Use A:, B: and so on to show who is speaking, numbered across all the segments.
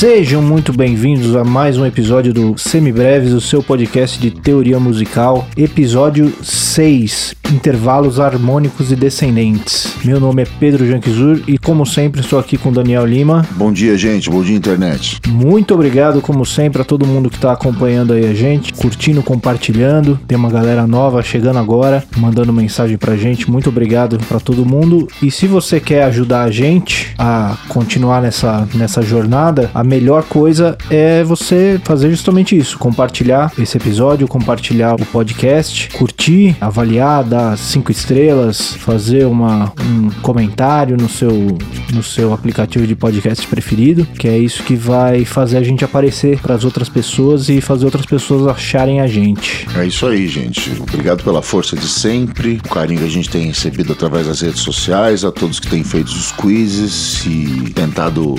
A: Sejam muito bem-vindos a mais um episódio do Semibreves, o seu podcast de teoria musical, episódio 6, intervalos harmônicos e descendentes. Meu nome é Pedro Janquizur e, como sempre, estou aqui com Daniel Lima.
B: Bom dia, gente. Bom dia, internet.
A: Muito obrigado, como sempre, a todo mundo que está acompanhando aí a gente, curtindo, compartilhando. Tem uma galera nova chegando agora, mandando mensagem pra gente. Muito obrigado para todo mundo. E se você quer ajudar a gente a continuar nessa, nessa jornada, a melhor coisa é você fazer justamente isso: compartilhar esse episódio, compartilhar o podcast, curtir, avaliar, dar cinco estrelas, fazer uma, um comentário no seu, no seu aplicativo de podcast preferido, que é isso que vai fazer a gente aparecer para as outras pessoas e fazer outras pessoas acharem a gente.
B: É isso aí, gente. Obrigado pela força de sempre, o carinho que a gente tem recebido através das redes sociais, a todos que têm feito os quizzes e tentado uh,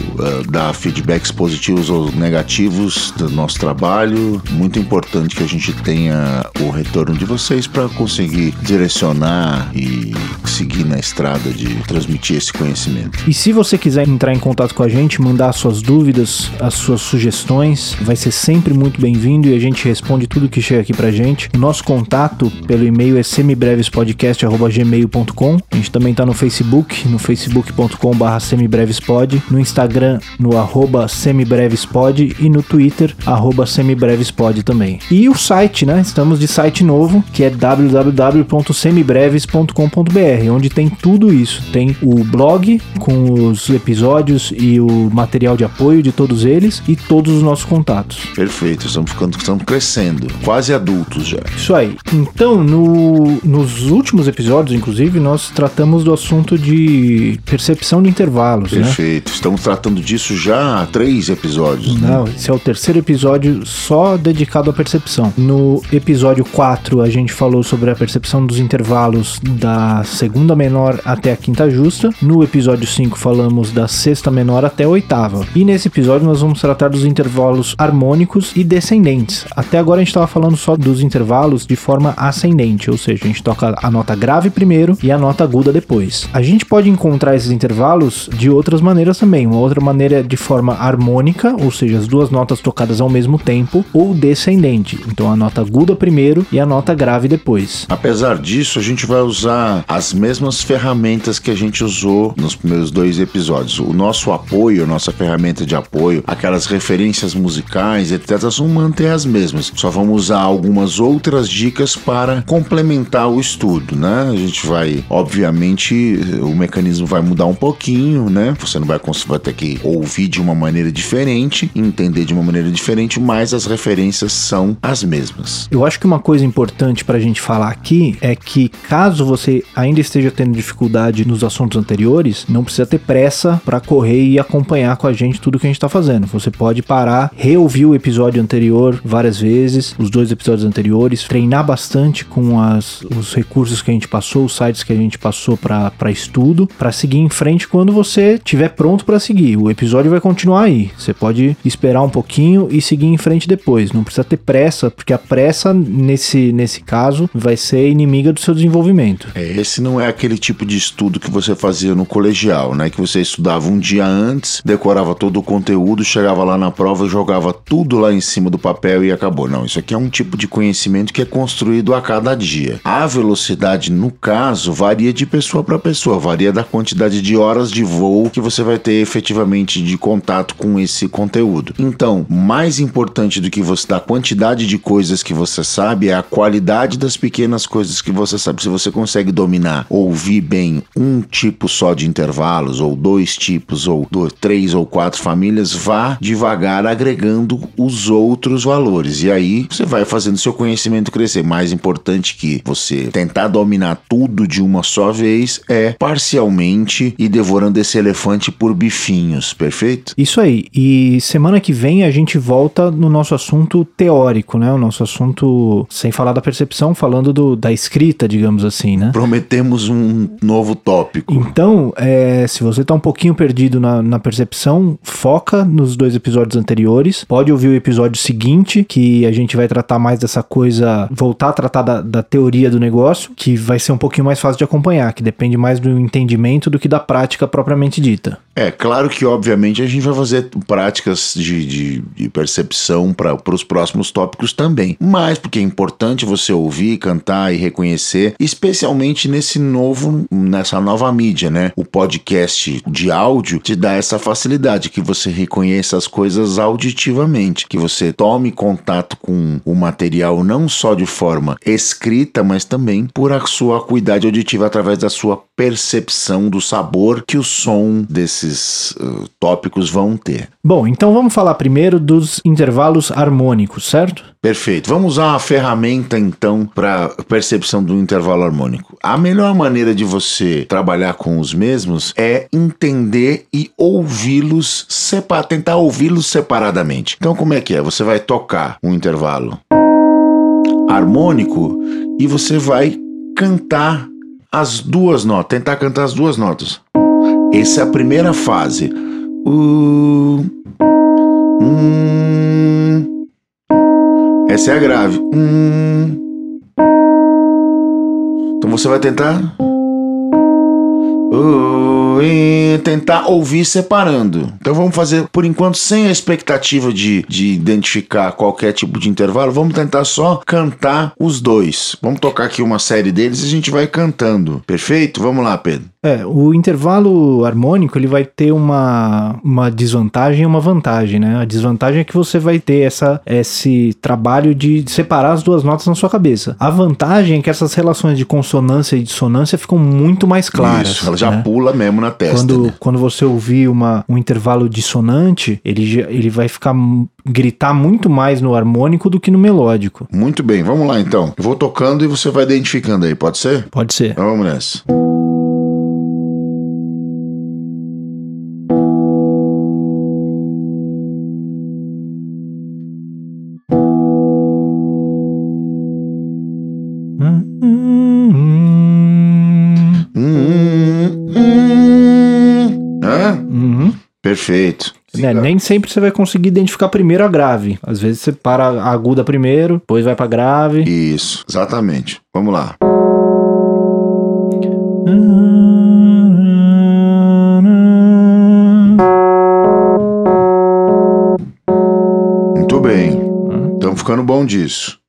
B: dar feedbacks positivos ou negativos do nosso trabalho. Muito importante que a gente tenha o retorno de vocês para conseguir direcionar e seguir na estrada de transmitir esse conhecimento.
A: E se você quiser entrar em contato com a gente, mandar suas dúvidas, as suas sugestões, vai ser sempre muito bem-vindo e a gente responde tudo que chega aqui pra gente. O nosso contato pelo e-mail é semibrevespodcast.gmail.com. A gente também tá no Facebook, no facebook.com.br semibrevespod, no Instagram, no arroba semibrevespod e no Twitter, arroba semibrevespod também. E o site, né? Estamos de site novo, que é www.semibreves.com.br, onde tem tudo isso. Tem o blog com os episódios e o material de apoio de todos eles e todos os nossos contatos.
B: Perfeito, estamos ficando, estamos crescendo, quase adultos já.
A: Isso aí. Então, no, nos últimos episódios, inclusive, nós tratamos do assunto de percepção de intervalos, né?
B: Perfeito, estamos tratando disso já há três episódios. né?
A: Não, esse é o terceiro episódio só dedicado à percepção. No episódio 4, a gente falou sobre a percepção dos intervalos da segunda menor até a quinta justa. No episódio 5, falamos da sexta menor até a oitava. E nesse episódio, nós vamos tratar dos intervalos harmônicos e descendentes. Até agora, a gente estava falando só dos intervalos de forma ascendente, ou seja, a gente toca a nota grave primeiro e a nota aguda depois. A gente pode encontrar esses intervalos de outras maneiras também. Uma outra maneira é de forma harmônica, ou seja, as duas notas tocadas ao mesmo tempo, ou descendente. Então a nota aguda primeiro e a nota grave depois.
B: Apesar disso, a gente vai usar as mesmas ferramentas que a gente usou nos primeiros dois episódios. O nosso apoio, a nossa ferramenta de apoio, aquelas referências musicais, etc., vão manter as mesmas. Só vamos usar algumas outras dicas para complementar o estudo, né? A gente vai, obviamente, o mecanismo vai mudar um pouquinho, né? Você não vai, cons- vai ter que ouvir de uma maneira diferente, entender de uma maneira diferente, mas as referências são as mesmas.
A: Eu acho que uma coisa importante pra gente falar aqui é que caso você ainda esteja tendo dificuldade nos assuntos anteriores, não precisa ter pressa pra correr e acompanhar com a gente tudo que a gente tá fazendo. Você pode parar, reouvir o episódio anterior várias vezes, os dois episódios anteriores, treinar bastante com as, os recursos que a gente passou, os sites que a gente passou pra estudo, pra seguir em frente quando você estiver pronto pra seguir. O episódio vai continuar aí. Você pode esperar um pouquinho e seguir em frente depois. Não precisa ter pressa, porque a pressa nesse, nesse caso vai ser inimiga do seu desenvolvimento.
B: É, esse não é aquele tipo de estudo que você fazia no colegial, né? Que você estudava um dia antes, decorava todo o conteúdo, chegava lá na prova, jogava tudo lá em cima do papel e acabou. Não, isso aqui é um tipo de conhecimento que é construído a cada dia. A velocidade, no caso, varia de pessoa para pessoa, varia da quantidade de horas de voo que você vai ter efetivamente de contato com esse conteúdo. Então, mais importante do que você da quantidade de coisas que você sabe é a qualidade das pequenas coisas que você sabe. Se você consegue dominar, ouvir bem um tipo só de intervalos, ou dois tipos, ou dois, três ou quatro famílias, vá devagar agregando os outros valores. E aí você vai fazendo seu conhecimento crescer. Mais importante que você tentar dominar tudo de uma só vez é parcialmente e devorando esse elefante por bifinhos, perfeito?
A: Isso aí. E semana que vem a gente volta no nosso assunto teórico, né? O nosso assunto, sem falar da percepção, falando do, da escrita dita, digamos assim, né?
B: Prometemos um novo tópico.
A: Então, é, se você tá um pouquinho perdido na, na percepção, foca nos dois episódios anteriores. Pode ouvir o episódio seguinte, que a gente vai tratar mais dessa coisa, voltar a tratar da, da teoria do negócio, que vai ser um pouquinho mais fácil de acompanhar, que depende mais do entendimento do que da prática propriamente dita.
B: É, claro que, obviamente, a gente vai fazer práticas de, de, de percepção para os próximos tópicos também. Mas porque é importante você ouvir, cantar e reconhecer, especialmente nesse novo, nessa nova mídia, né? O podcast de áudio te dá essa facilidade, que você reconheça as coisas auditivamente, que você tome contato com o material não só de forma escrita, mas também por a sua acuidade auditiva através da sua percepção do sabor que o som desses uh, tópicos vão ter.
A: Bom, então vamos falar primeiro dos intervalos harmônicos, certo?
B: Perfeito. Vamos usar uma ferramenta então para percepção do intervalo harmônico. A melhor maneira de você trabalhar com os mesmos é entender e ouvi-los, separ, tentar ouvi-los separadamente. Então como é que é? Você vai tocar um intervalo harmônico e você vai cantar as duas notas, tentar cantar as duas notas. Essa é a primeira fase. Uh, hum, essa é a grave. Hum. Então você vai tentar. Uh, e tentar ouvir separando. Então vamos fazer, por enquanto, sem a expectativa de, de identificar qualquer tipo de intervalo, vamos tentar só cantar os dois. Vamos tocar aqui uma série deles e a gente vai cantando. Perfeito? Vamos lá, Pedro.
A: É, o intervalo harmônico ele vai ter uma, uma desvantagem e uma vantagem, né? A desvantagem é que você vai ter essa, esse trabalho de separar as duas notas na sua cabeça. A vantagem é que essas relações de consonância e dissonância ficam muito mais claras.
B: Isso, ela já
A: né?
B: pula mesmo na testa.
A: Quando,
B: né?
A: quando você ouvir uma, um intervalo dissonante, ele, ele vai ficar gritar muito mais no harmônico do que no melódico.
B: Muito bem, vamos lá então. Eu vou tocando e você vai identificando aí, pode ser?
A: Pode ser.
B: Então vamos nessa. Perfeito.
A: Né, nem sempre você vai conseguir identificar primeiro a grave. Às vezes você para a aguda primeiro, depois vai pra grave.
B: Isso, exatamente. Vamos lá. Muito bem. Estamos ficando bom disso.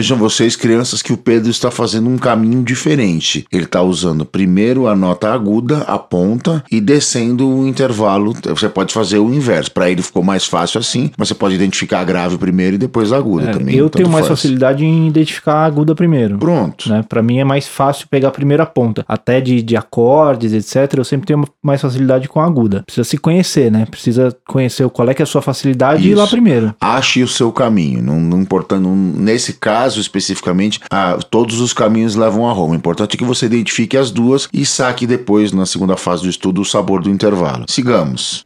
B: Vejam vocês, crianças, que o Pedro está fazendo um caminho diferente. Ele está usando primeiro a nota aguda, a ponta, e descendo o intervalo. Você pode fazer o inverso. Para ele ficou mais fácil assim, mas você pode identificar a grave primeiro e depois a aguda
A: É,
B: também.
A: eu tenho mais
B: faz.
A: facilidade em identificar a aguda primeiro.
B: Pronto.
A: Né? Para mim é mais fácil pegar a primeira ponta. Até de, de acordes, etc. Eu sempre tenho mais facilidade com a aguda. Precisa se conhecer, né? Precisa conhecer qual é que é a sua facilidade e ir lá
B: Isso.
A: primeiro.
B: Ache o seu caminho. Não, não importando, nesse caso especificamente, ah, todos os caminhos levam a Roma. O importante é que você identifique as duas e saque depois, na segunda fase do estudo, o sabor do intervalo. Sigamos.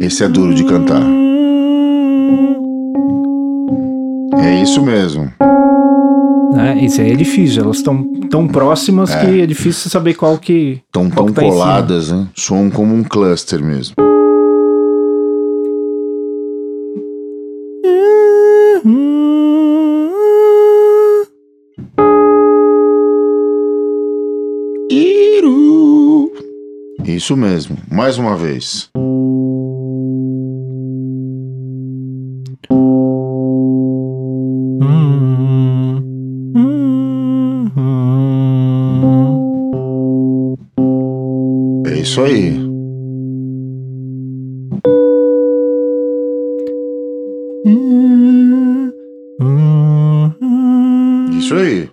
B: Esse é duro de cantar. É isso mesmo.
A: Né? Isso aí é difícil. Elas estão tão próximas
B: É.
A: que é difícil saber qual que.
B: Estão tão
A: que tá
B: coladas, né? Soam como um cluster mesmo. Isso mesmo. Mais uma vez. Isso aí. Isso aí.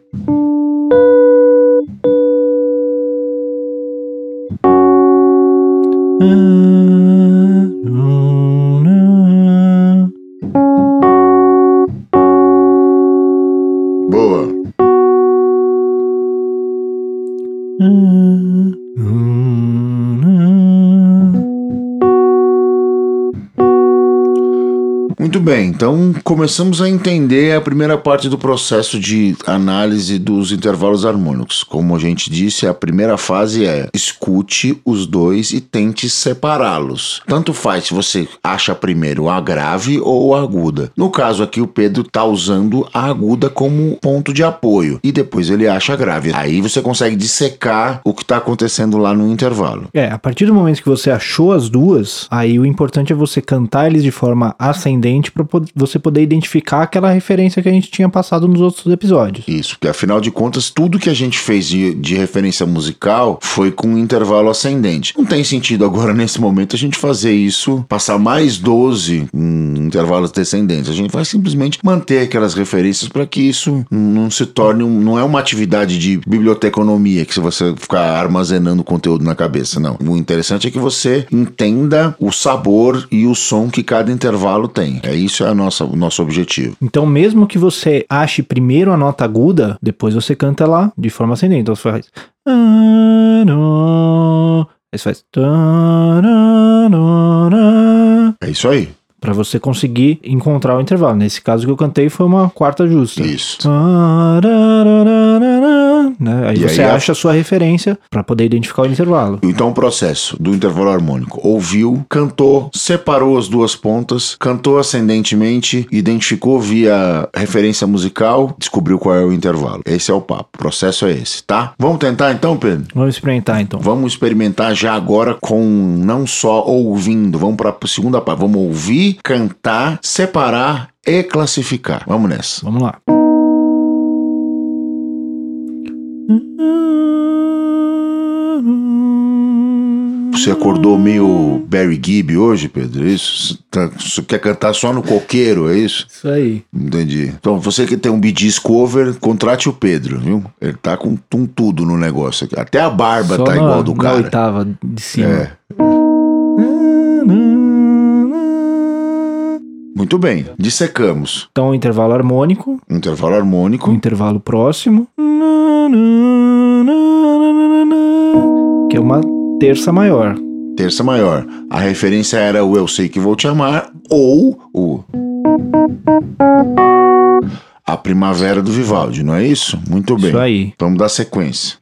B: Começamos a entender a primeira parte do processo de análise dos intervalos harmônicos. Como a gente disse, a primeira fase é escute os dois e tente separá-los. Tanto faz se você acha primeiro a grave ou a aguda. No caso aqui, o Pedro está usando a aguda como ponto de apoio e depois ele acha a grave. Aí você consegue dissecar o que está acontecendo lá no intervalo.
A: É, a partir do momento que você achou as duas, aí o importante é você cantar eles de forma ascendente para você poder identificar aquela referência que a gente tinha passado nos outros episódios.
B: Isso, porque afinal de contas, tudo que a gente fez de, de referência musical foi com um intervalo ascendente. Não tem sentido agora, nesse momento, a gente fazer isso, passar mais 12 em intervalos descendentes. A gente vai simplesmente manter aquelas referências para que isso não se torne, não é uma atividade de biblioteconomia que você ficar armazenando conteúdo na cabeça, não. O interessante é que você entenda o sabor e o som que cada intervalo tem. É isso é a nossa, o nosso objetivo.
A: Então, mesmo que você ache primeiro a nota aguda, depois você canta lá de forma ascendente. Então você faz. Aí você faz.
B: É isso aí.
A: Para você conseguir encontrar o intervalo. Nesse caso que eu cantei foi uma quarta justa.
B: Isso.
A: Né? Aí
B: E
A: você
B: aí
A: acha a sua referência para poder identificar o intervalo.
B: Então, o processo do intervalo harmônico. Ouviu, cantou, separou as duas pontas, cantou ascendentemente, identificou via referência musical, descobriu qual é o intervalo. Esse é o papo. O processo é esse, tá? Vamos tentar então, Pedro?
A: Vamos experimentar então.
B: Vamos experimentar já agora com não só ouvindo, vamos para a segunda parte. Vamos ouvir, cantar, separar e classificar. Vamos nessa.
A: Vamos lá.
B: Você acordou meio Barry Gibb hoje, Pedro? É Isso? Tá- Você quer cantar só no coqueiro, é isso?
A: Isso aí.
B: Entendi. Então, você que tem um Bidis cover, contrate o Pedro, viu? Ele tá com, com tudo no negócio aqui. Até a barba
A: Só
B: tá
A: na,
B: igual do
A: na
B: cara.
A: oitava de cima.
B: É. Muito bem. Dissecamos.
A: Então, intervalo harmônico,
B: Intervalo
A: um
B: harmônico.
A: intervalo próximo, que é uma terça maior.
B: Terça maior. A referência era o Eu Sei Que Vou Te Amar ou o. A Primavera do Vivaldi, não é isso? Muito bem.
A: Isso aí.
B: Vamos dar sequência.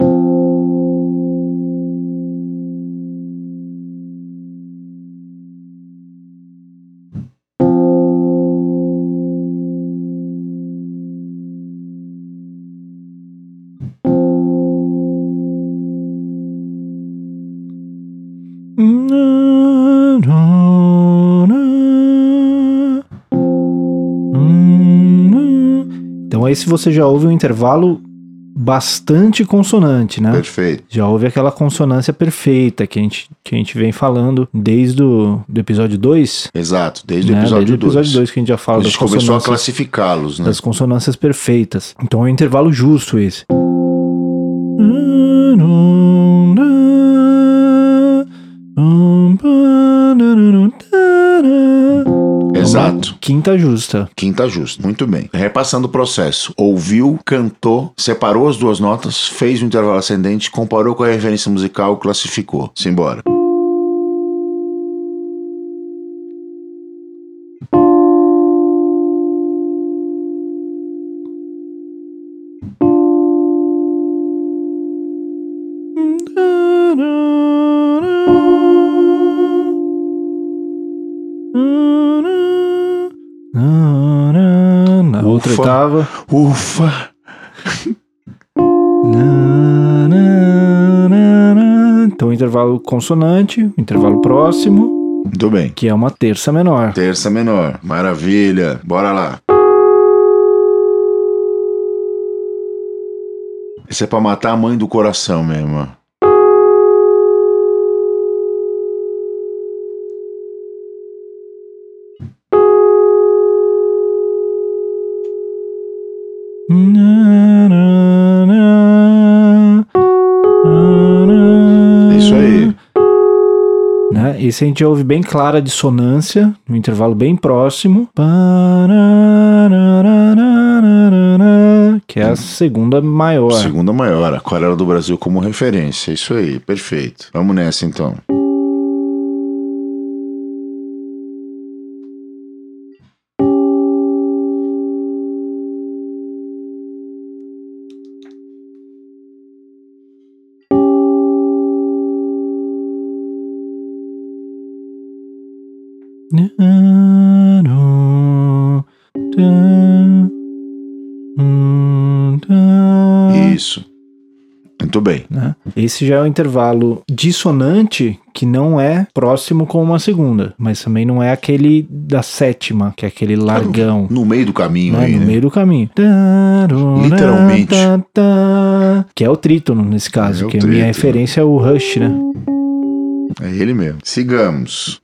A: Então esse você já ouve um intervalo bastante consonante, né?
B: Perfeito.
A: Já houve aquela consonância perfeita que a gente, que a gente vem falando desde o do episódio 2.
B: Exato, desde o
A: né?
B: episódio
A: desde o
B: 2.
A: episódio 2 que a gente já fala
B: A
A: das
B: gente começou a classificá-los, né?
A: das consonâncias perfeitas. Então é um intervalo justo esse.
B: Exato.
A: Quinta justa.
B: Quinta justa. Muito bem. Repassando o processo. Ouviu, cantou, separou as duas notas, fez o intervalo ascendente, comparou com a referência musical, classificou. Simbora.
A: Outra
B: Ufa.
A: oitava.
B: Ufa!
A: Na, na, na. Então, intervalo consonante, intervalo próximo,
B: Muito bem.
A: que é uma terça menor.
B: Terça menor. Maravilha. Bora lá. Isso é pra matar a mãe do coração mesmo. Isso aí.
A: Né? Esse a gente ouve bem clara a dissonância, no intervalo bem próximo. Que é a segunda maior.
B: Segunda maior, Aquarela do Brasil como referência. Isso aí, perfeito. Vamos nessa então. Bem.
A: né? Esse já é o intervalo dissonante que não é próximo com uma segunda, mas também não é aquele da sétima, que é aquele largão.
B: No meio do caminho
A: né,
B: aí,
A: no
B: né?
A: meio do caminho.
B: Literalmente.
A: Que é o trítono nesse caso,
B: É
A: que a minha referência é o Rush, né?
B: É ele mesmo. Sigamos.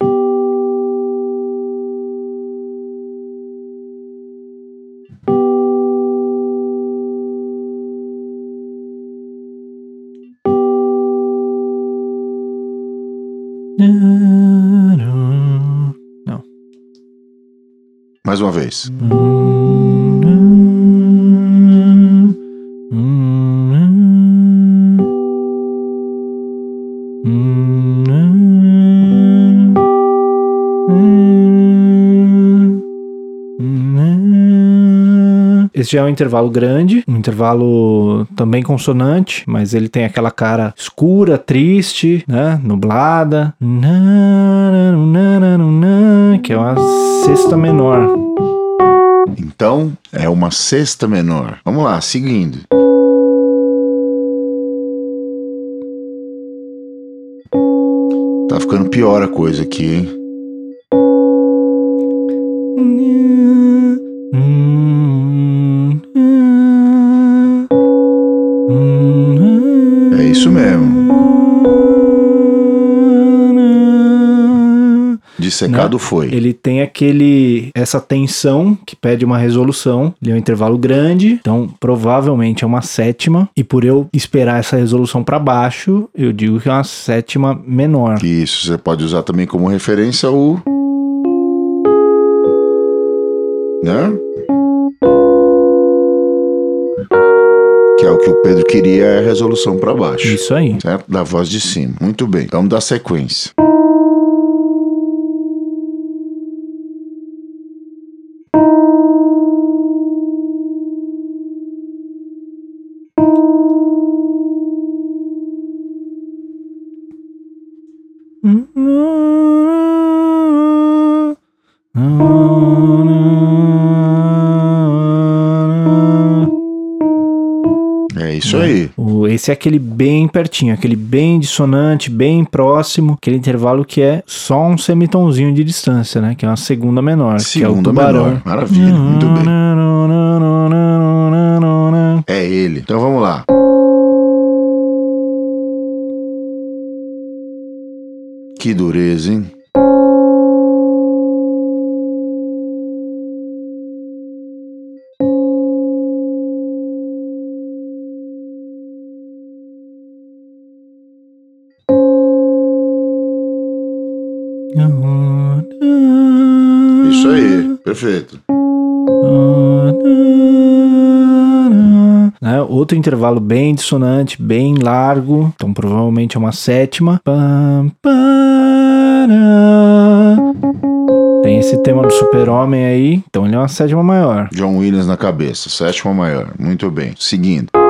B: Mais uma vez.
A: Esse já é um intervalo grande, um intervalo também consonante, mas ele tem aquela cara escura, triste, né? Nublada. Que é uma sexta menor.
B: Então, é uma sexta menor. Vamos lá, seguindo. Tá ficando pior a coisa aqui, hein? Dissecado foi.
A: Ele tem aquele essa tensão que pede uma resolução. Ele é um intervalo grande, então provavelmente é uma sétima. E por eu esperar essa resolução para baixo, eu digo que é uma sétima menor.
B: Isso, você pode usar também como referência o. Né? Que é o que o Pedro queria, é a resolução para baixo.
A: Isso aí.
B: Certo? Da voz de cima. Muito bem. Vamos dar sequência. É isso aí.
A: O- Esse é aquele bem pertinho, aquele bem dissonante, bem próximo, aquele intervalo que é só um semitonzinho de distância, né? Que é uma segunda menor, que é o
B: Segunda
A: tubarão.
B: menor. Maravilha, muito bem. É ele. Então vamos lá. Que dureza, hein? Perfeito.
A: Né? Outro intervalo bem dissonante, bem largo, então provavelmente é uma sétima. Tem esse tema do super-homem aí, então ele é uma sétima maior.
B: John Williams na cabeça, sétima maior. Muito bem. Seguindo.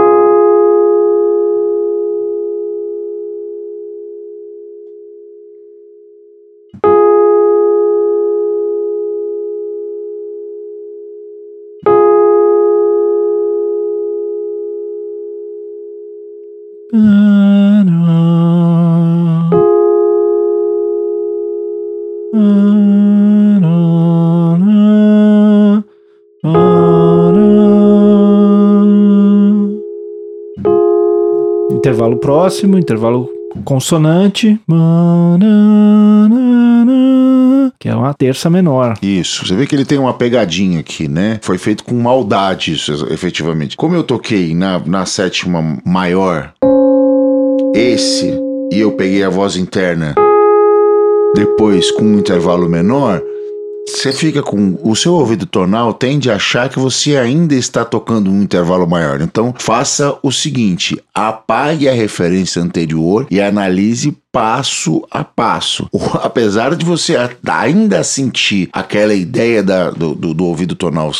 A: Intervalo próximo, intervalo consonante, que é uma terça menor.
B: Isso. Você vê que ele tem uma pegadinha aqui, né? Foi feito com maldade isso, efetivamente. Como eu toquei na, na sétima maior, esse, e eu peguei a voz interna depois com um intervalo menor, você fica com. O seu ouvido tonal tende a achar que você ainda está tocando um intervalo maior. Então, faça o seguinte: apague a referência anterior e analise passo a passo. Apesar de você ainda sentir aquela ideia da, do, do, do, ouvido tonal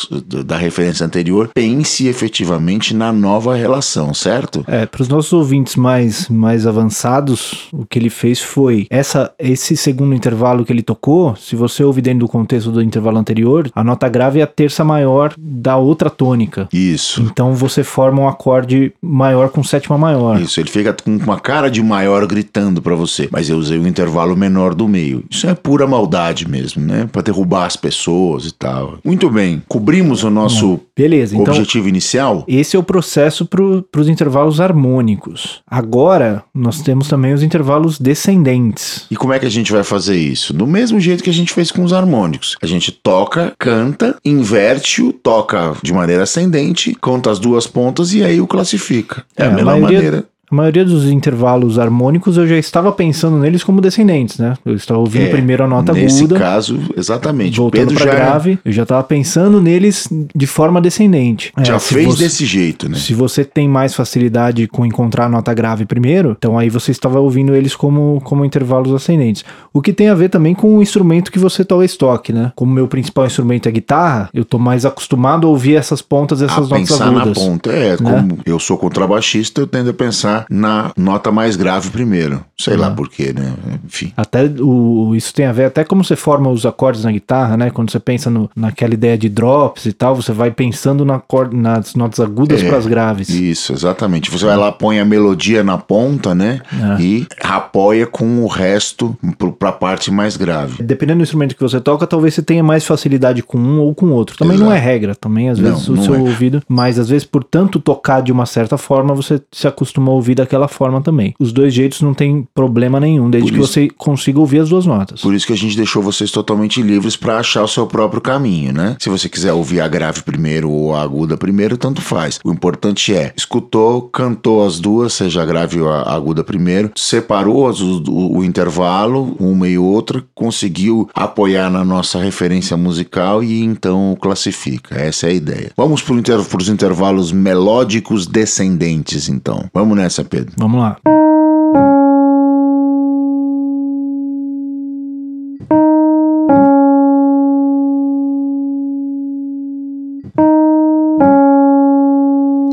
B: da referência anterior, pense efetivamente na nova relação, certo?
A: É, para os nossos ouvintes mais, mais avançados, o que ele fez foi essa, esse segundo intervalo que ele tocou, se você ouvir dentro do contexto do intervalo anterior, a nota grave é a terça maior da outra tônica.
B: Isso.
A: Então você forma um acorde maior com sétima maior.
B: Isso, ele fica com uma cara de maior gritando para você, mas eu usei um intervalo menor do meio. Isso é pura maldade mesmo, né? Para derrubar as pessoas e tal. Muito bem, cobrimos o nosso
A: Beleza, então,
B: objetivo inicial.
A: Esse é o processo para os intervalos harmônicos. Agora, nós temos também os intervalos descendentes.
B: E como é que a gente vai fazer isso? Do mesmo jeito que a gente fez com os harmônicos. A gente toca, canta, inverte-o, toca de maneira ascendente, conta as duas pontas e aí o classifica. É, é a melhor maneira.
A: A maioria dos intervalos harmônicos eu já estava pensando neles como descendentes, né? Eu estava ouvindo é, primeiro a nota
B: nesse
A: aguda.
B: Nesse caso, exatamente.
A: Voltando para grave, eu já estava pensando neles de forma descendente.
B: Já é, fez você, desse jeito, né?
A: Se você tem mais facilidade com encontrar a nota grave primeiro, então aí você estava ouvindo eles como, como intervalos ascendentes. O que tem a ver também com o instrumento que você talvez toque, né? Como meu principal instrumento é guitarra, eu tô mais acostumado a ouvir essas pontas, essas a notas
B: pensar
A: agudas.
B: na ponta, é. Né? Como eu sou contrabaixista, eu tendo a pensar na nota mais grave primeiro. Sei lá porquê, né? Enfim.
A: Até o, isso tem a ver até como você forma os acordes na guitarra, né? Quando você pensa no, naquela ideia de drops e tal, você vai pensando na nas notas agudas é, para as graves.
B: Isso, exatamente. Você vai lá, põe a melodia na ponta, né? É. E apoia com o resto para a parte mais grave.
A: Dependendo do instrumento que você toca, talvez você tenha mais facilidade com um ou com outro. Também Exato. não é regra, também às vezes não, o seu é. ouvido, mas às vezes por tanto tocar de uma certa forma, você se acostuma a ouvir daquela forma também. Os dois jeitos não tem problema nenhum, desde que você consiga ouvir as duas notas.
B: Por isso que a gente deixou vocês totalmente livres para achar o seu próprio caminho, né? Se você quiser ouvir a grave primeiro ou a aguda primeiro, tanto faz. O importante é, escutou, cantou as duas, seja a grave ou a aguda primeiro, separou as, o, o, intervalo, uma e outra, conseguiu apoiar na nossa referência musical e então classifica. Essa é a ideia. Vamos para inter, os intervalos melódicos descendentes, então. Vamos nessa, Pedro.
A: Vamos lá.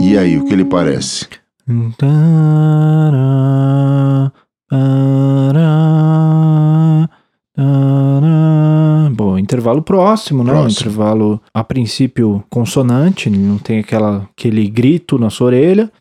B: E aí, o que ele parece?
A: Bom, intervalo próximo, né? Próximo. Intervalo a princípio consonante, não tem aquela, aquele grito na sua orelha.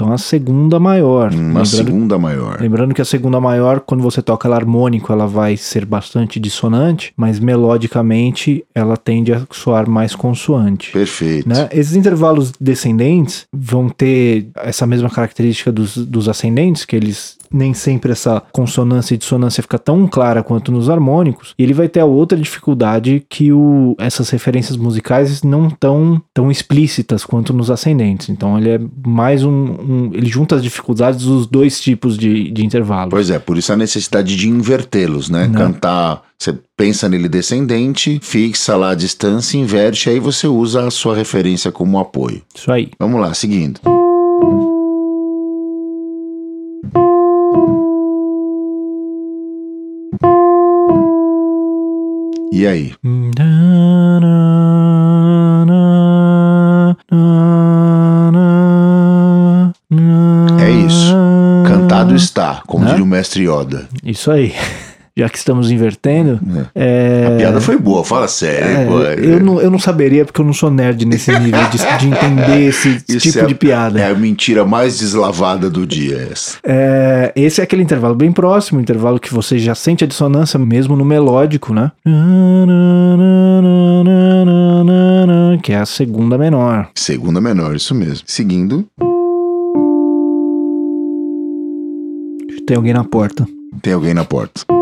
A: Então a segunda maior.
B: Uma segunda maior.
A: Lembrando que a segunda maior, quando você toca ela harmônico, ela vai ser bastante dissonante, mas melodicamente ela tende a soar mais consoante.
B: Perfeito.
A: Né? Esses intervalos descendentes vão ter essa mesma característica dos, dos ascendentes, que eles nem sempre essa consonância e dissonância fica tão clara quanto nos harmônicos. E ele vai ter a outra dificuldade que o, essas referências musicais não tão tão explícitas quanto nos ascendentes. Então ele é mais um, um ele junta as dificuldades dos dois tipos de, de intervalo.
B: Pois é, por isso a necessidade de invertê-los, né? Não. Cantar você pensa nele descendente, fixa lá a distância, inverte, aí você usa a sua referência como apoio.
A: Isso aí.
B: Vamos lá, seguindo. E aí? É isso. Cantado está, como diria o mestre Yoda.
A: Isso aí já que estamos invertendo.
B: É. É... A piada foi boa, fala sério.
A: É, eu, não, eu não saberia, porque eu não sou nerd nesse nível de, de entender esse Isso tipo
B: é
A: de piada.
B: É a mentira mais deslavada do dia.
A: É, esse é aquele intervalo bem próximo, intervalo que você já sente a dissonância mesmo no melódico, né? Que é a segunda menor.
B: Segunda menor, isso mesmo. Seguindo.
A: Tem alguém na porta.
B: Tem alguém na porta.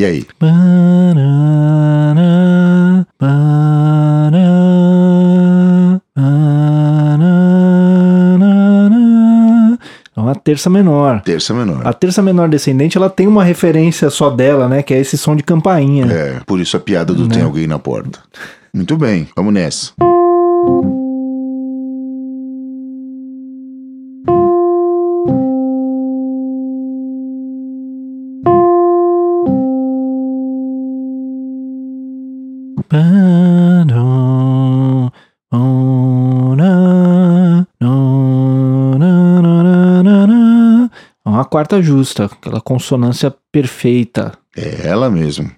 B: E aí?
A: Então a terça menor.
B: Terça menor.
A: A terça menor descendente, ela tem uma referência só dela, né? Que é esse som de campainha.
B: É, por isso a piada do
A: Né?
B: tem alguém na porta. Muito bem, vamos nessa.
A: Justa, aquela consonância perfeita.
B: É ela mesmo.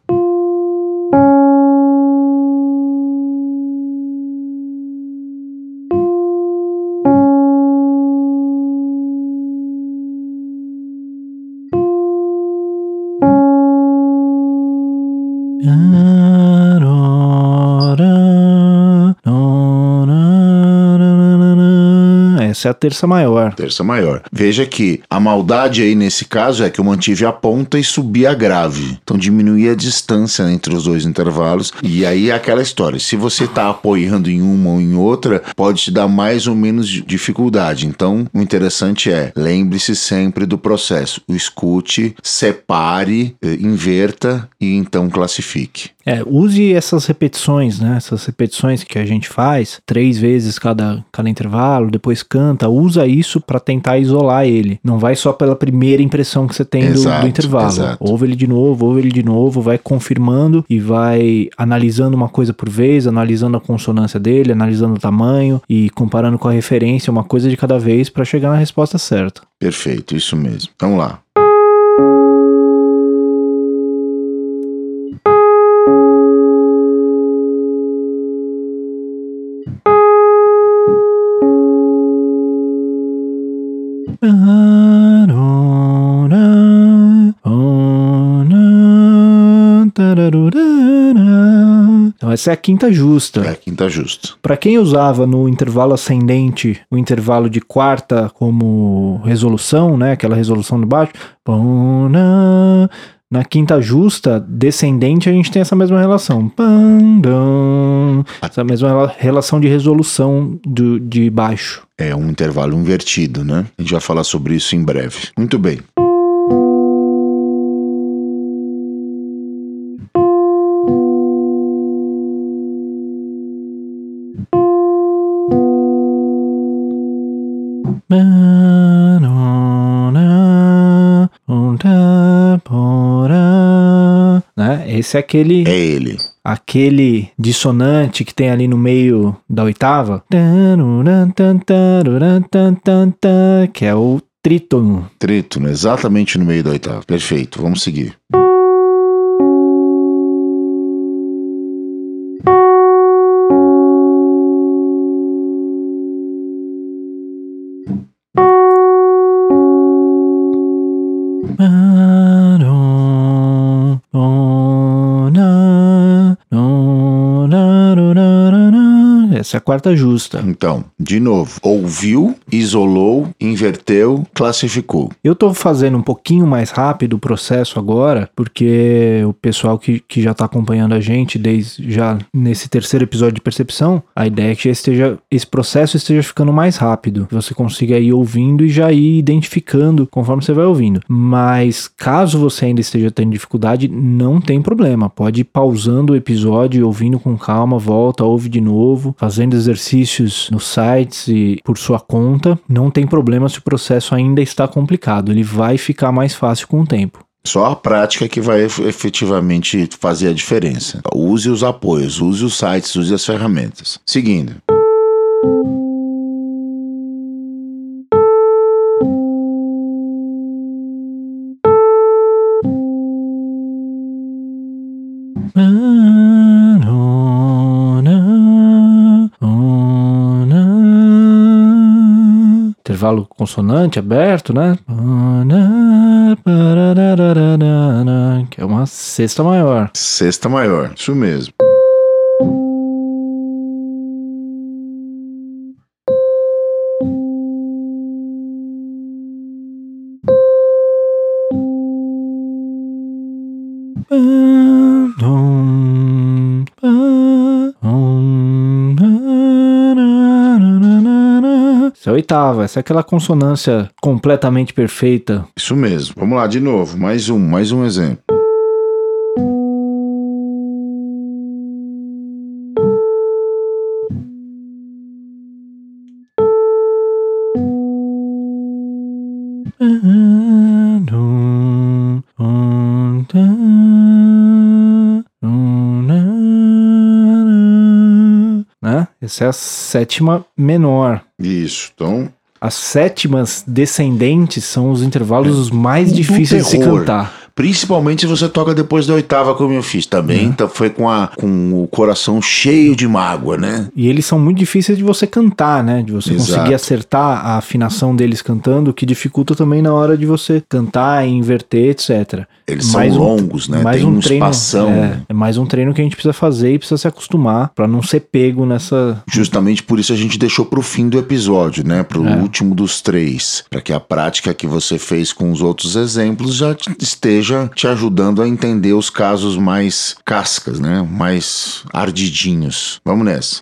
A: Essa é a terça maior.
B: Terça maior. Veja que a maldade aí nesse caso é que eu mantive a ponta e subi a grave. Então diminuía a distância entre os dois intervalos. E aí é aquela história. Se você tá apoiando em uma ou em outra, pode te dar mais ou menos di- dificuldade. Então o interessante é lembre-se sempre do processo. O escute, separe, eh, inverta e então classifique.
A: É, use essas repetições, né? Essas repetições que a gente faz, três vezes cada, cada intervalo, depois canta, usa isso pra tentar isolar ele. Não vai só pela primeira impressão que você tem do,
B: Exato,
A: do intervalo.
B: exato.
A: Ouve ele de novo, ouve ele de novo, vai confirmando e vai analisando uma coisa por vez, analisando a consonância dele, analisando o tamanho e comparando com a referência, uma coisa de cada vez pra chegar na resposta certa.
B: Perfeito, isso mesmo. Vamos lá.
A: Essa é a quinta justa.
B: É a quinta justa.
A: Para quem usava no intervalo ascendente o intervalo de quarta como resolução, né, aquela resolução de baixo, na, quinta justa descendente a gente tem essa mesma relação, essa mesma rela- relação de resolução do, de baixo.
B: É um intervalo invertido, né? A gente vai falar sobre isso em breve. Muito bem.
A: Esse é aquele
B: É ele.
A: aquele dissonante que tem ali no meio da oitava, que é o trítono.
B: Trítono, exatamente no meio da oitava. Perfeito, vamos seguir.
A: Essa é a quarta justa.
B: Então, de novo, ouviu, isolou, inverteu, classificou.
A: Eu tô fazendo um pouquinho mais rápido o processo agora, porque o pessoal que, que já tá acompanhando a gente desde já nesse terceiro episódio de percepção, a ideia é que esteja, esse processo esteja ficando mais rápido. Você consiga ir ouvindo e já ir identificando conforme você vai ouvindo. Mas caso você ainda esteja tendo dificuldade, não tem problema. Pode ir pausando o episódio, ouvindo com calma, volta, ouve de novo, fazendo exercícios nos sites e por sua conta. Não tem problema se o processo ainda está complicado. Ele vai ficar mais fácil com o tempo.
B: Só a prática que vai ef- efetivamente fazer a diferença. Use os apoios, use os sites, use as ferramentas. Seguindo.
A: Intervalo consonante aberto, né? Que é uma sexta maior.
B: Sexta maior, isso mesmo.
A: A oitava. Essa é aquela consonância completamente perfeita.
B: Isso mesmo. Vamos lá de novo. Mais um, mais um exemplo.
A: Essa é a sétima menor.
B: Isso. Então,
A: As sétimas descendentes são os intervalos os mais difíceis de se cantar.
B: Principalmente se você toca depois da oitava, como eu fiz também. Então foi com, a, com o coração cheio de mágoa, né?
A: E eles são muito difíceis de você cantar, né? De você
B: Exato.
A: conseguir acertar a afinação deles cantando, o que dificulta também na hora de você cantar, inverter, etc.
B: Eles são
A: Mais um-
B: longos, né?
A: Mais
B: Tem
A: um treino,
B: espação.
A: é, é mais um treino que a gente precisa fazer e precisa se acostumar pra não ser pego nessa.
B: Justamente por isso a gente deixou pro fim do episódio, né? Pro
A: É.
B: último dos três. Para que a prática que você fez com os outros exemplos já te- esteja te ajudando a entender os casos mais cascas, né? Mais ardidinhos. Vamos nessa.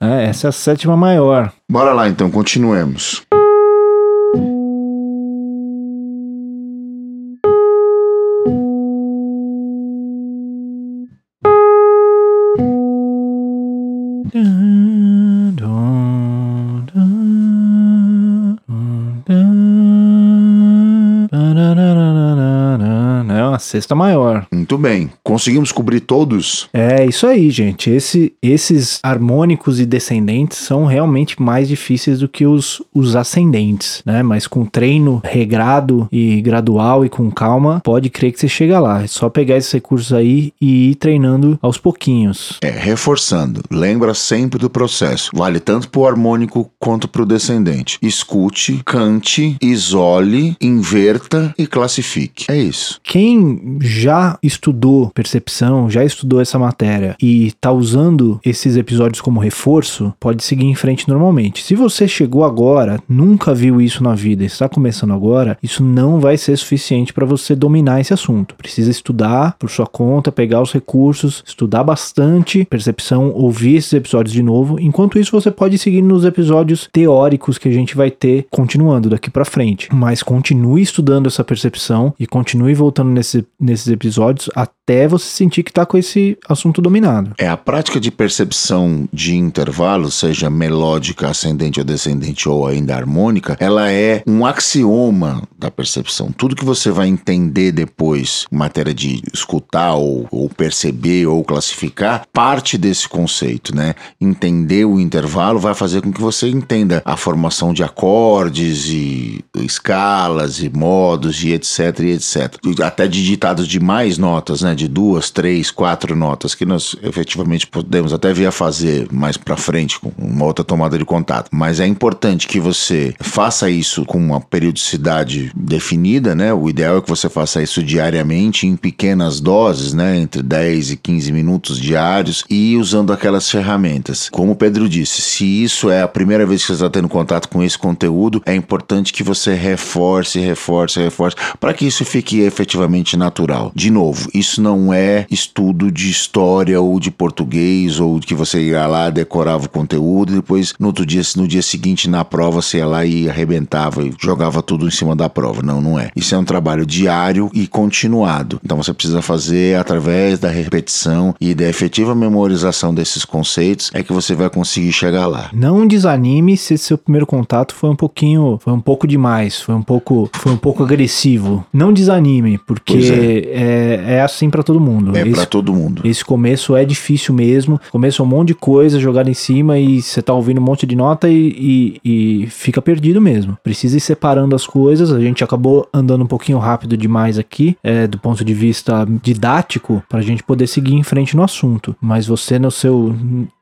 A: É, essa é a sétima maior.
B: Bora lá então, continuemos.
A: Sexta maior.
B: Muito bem. Conseguimos cobrir todos?
A: É isso aí, gente. Esse- esses harmônicos e descendentes são realmente mais difíceis do que os, os ascendentes, né? Mas com treino regrado e gradual e com calma, pode crer que você chega lá. É só pegar esses recursos aí e ir treinando aos pouquinhos.
B: É, reforçando, lembra sempre do processo. Vale tanto pro harmônico quanto pro descendente. Escute, cante, isole, inverta e classifique. É isso.
A: Quem já estudou percepção, já estudou essa matéria e tá usando esses episódios como reforço, pode seguir em frente normalmente. Se você chegou agora, nunca viu isso na vida, está começando agora, isso não vai ser suficiente para você dominar esse assunto. Precisa estudar por sua conta, pegar os recursos, estudar bastante percepção, ouvir esses episódios de novo. Enquanto isso, você pode seguir nos episódios teóricos que a gente vai ter continuando daqui para frente. Mas continue estudando essa percepção e continue voltando nesse- nesses episódios até você sentir que tá com esse assunto dominado.
B: É a prática de percepção de intervalos, seja melódica, ascendente ou descendente ou ainda harmônica, ela é um axioma da percepção. Tudo que você vai entender depois, em matéria de escutar ou, ou perceber ou classificar, parte desse conceito, né? Entender o intervalo vai fazer com que você entenda a formação de acordes e escalas e modos e etc e etc. Até de ditados de mais notas, né? De duas, três, quatro notas que nós efetivamente podemos até vir a fazer mais pra frente com uma outra tomada de contato. Mas é importante que você faça isso com uma periodicidade definida, né? O ideal é que você faça isso diariamente em pequenas doses, né? Entre 10 e 15 minutos diários e usando aquelas ferramentas. Como o Pedro disse, se isso é a primeira vez que você está tendo contato com esse conteúdo, é importante que você reforce, reforce, reforce, para que isso fique efetivamente De novo, isso não é estudo de história ou de português ou que você ia lá, decorava o conteúdo e depois no outro dia, no dia seguinte na prova você ia lá e arrebentava e jogava tudo em cima da prova. Não, não é. Isso é um trabalho diário e continuado. Então você precisa fazer através da repetição e da efetiva memorização desses conceitos é que você vai conseguir chegar lá.
A: Não desanime se seu primeiro contato foi um pouquinho, foi um pouco demais, foi um pouco, foi um pouco agressivo. Não desanime, porque
B: Pois
A: é. é, assim pra todo mundo.
B: É
A: Esse
B: pra todo mundo.
A: Esse começo é difícil mesmo. Começo é um monte de coisa jogada em cima e você tá ouvindo um monte de nota e, e- e fica perdido mesmo. Precisa ir separando as coisas. A gente acabou andando um pouquinho rápido demais aqui, é, do ponto de vista didático, pra gente poder seguir em frente no assunto. Mas você, no seu,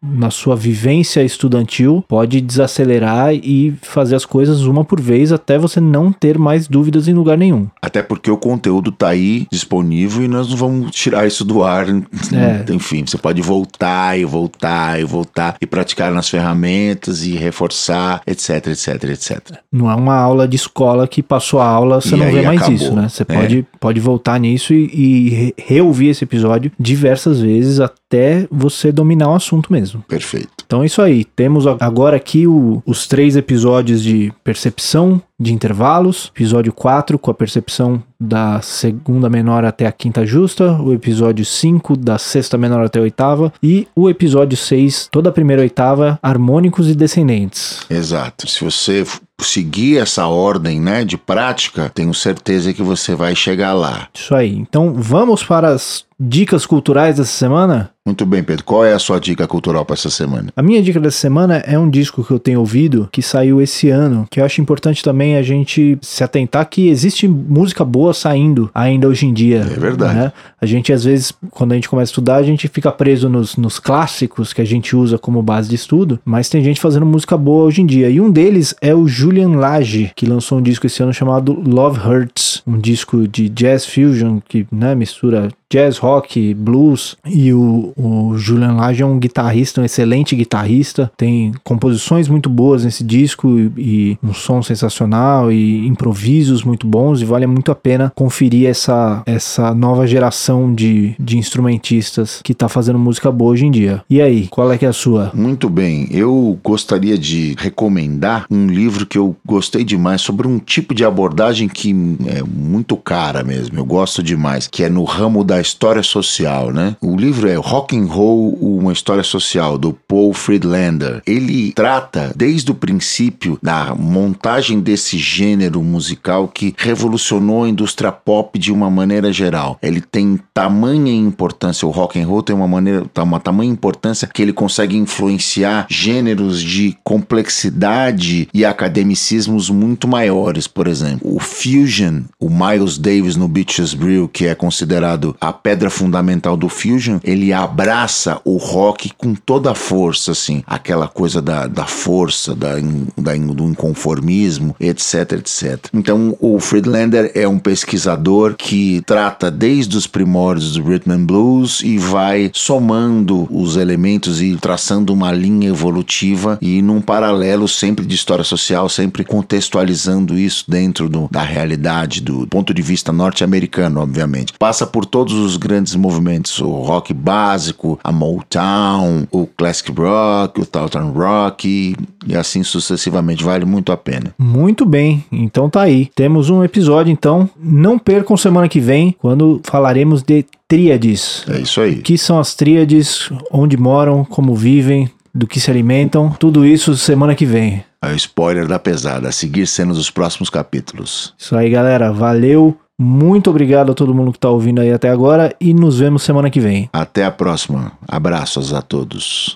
A: na sua vivência estudantil, pode desacelerar e fazer as coisas uma por vez até você não ter mais dúvidas em lugar nenhum.
B: Até porque o conteúdo tá aí disponível e nós não vamos tirar isso do ar.
A: É.
B: Enfim, você pode voltar e voltar e voltar e praticar nas ferramentas e reforçar, etc, etc, etc.
A: Não é uma aula de escola que passou a aula, você
B: E
A: não vê mais
B: acabou.
A: isso, né? Você
B: É.
A: pode, pode voltar nisso e, e re- reouvir esse episódio diversas vezes até você dominar o assunto mesmo.
B: Perfeito.
A: Então é isso aí. Temos agora aqui o- os três episódios de percepção de intervalos. Episódio 4 com a percepção da segunda menor até a quinta justa. O episódio 5 da sexta menor até a oitava. E o episódio 6, toda a primeira oitava, harmônicos e descendentes.
B: Exato. Se você seguir essa ordem, né, de prática, tenho certeza que você vai chegar lá.
A: Isso aí. Então vamos para as dicas culturais dessa semana?
B: Muito bem, Pedro. Qual é a sua dica cultural para essa semana?
A: A minha dica dessa semana é um disco que eu tenho ouvido que saiu esse ano, que eu acho importante também a gente se atentar que existe música boa saindo ainda hoje em dia.
B: É verdade.
A: né? A gente, às vezes, quando a gente começa a estudar, a gente fica preso nos, nos clássicos que a gente usa como base de estudo, mas tem gente fazendo música boa hoje em dia. E um deles é o Julian Lage, que lançou um disco esse ano chamado Love Hurts, um disco de jazz fusion que né, mistura jazz, rock, blues. E o, o Julian Lage é um guitarrista, um excelente guitarrista. Tem composições muito boas nesse disco e, e um som sensacional e improvisos muito bons. E vale muito a pena conferir essa, essa nova geração de, de instrumentistas que tá fazendo música boa hoje em dia. E aí, qual é que é a sua?
B: Muito bem, eu gostaria de recomendar um livro que eu gostei demais sobre um tipo de abordagem que é muito cara mesmo, eu gosto demais, que é no ramo da história social, né? O livro é Rock and Roll, uma história social do Paul Friedlander. Ele trata desde o princípio da montagem desse gênero musical que revolucionou a indústria pop de uma maneira geral. Ele tem tamanha importância, o rock and roll tem uma maneira, tá uma tamanha importância que ele consegue influenciar gêneros de complexidade e academicismos muito maiores, por exemplo. O fusion, o Miles Davis no Beaches Brew, que é considerado a pedra fundamental do fusion, ele abraça o rock com toda a força, assim, aquela coisa da, da força, da, da, do inconformismo, etc, etc. Então, o Friedlander é um pesquisador que trata desde os primórdios do rhythm and blues e vai somando os elementos e traçando uma linha evolutiva e num paralelo sempre de história social, sempre contextualizando isso dentro do- da realidade, do ponto de vista norte-americano, obviamente. Passa por todos os grandes movimentos, o rock básico, a Motown, o classic rock, o Southern rock e, e assim sucessivamente. Vale muito a pena.
A: Muito bem, então tá aí. Temos um episódio, então. Não percam semana que vem, quando falaremos de tríades.
B: É isso aí.
A: O que são as tríades, onde moram, como vivem, do que se alimentam, tudo isso semana que vem.
B: É o spoiler da pesada, a seguir cenas dos próximos capítulos.
A: Isso aí, galera. Valeu. Muito obrigado a todo mundo que tá ouvindo aí até agora e nos vemos semana que vem.
B: Até a próxima. Abraços a todos.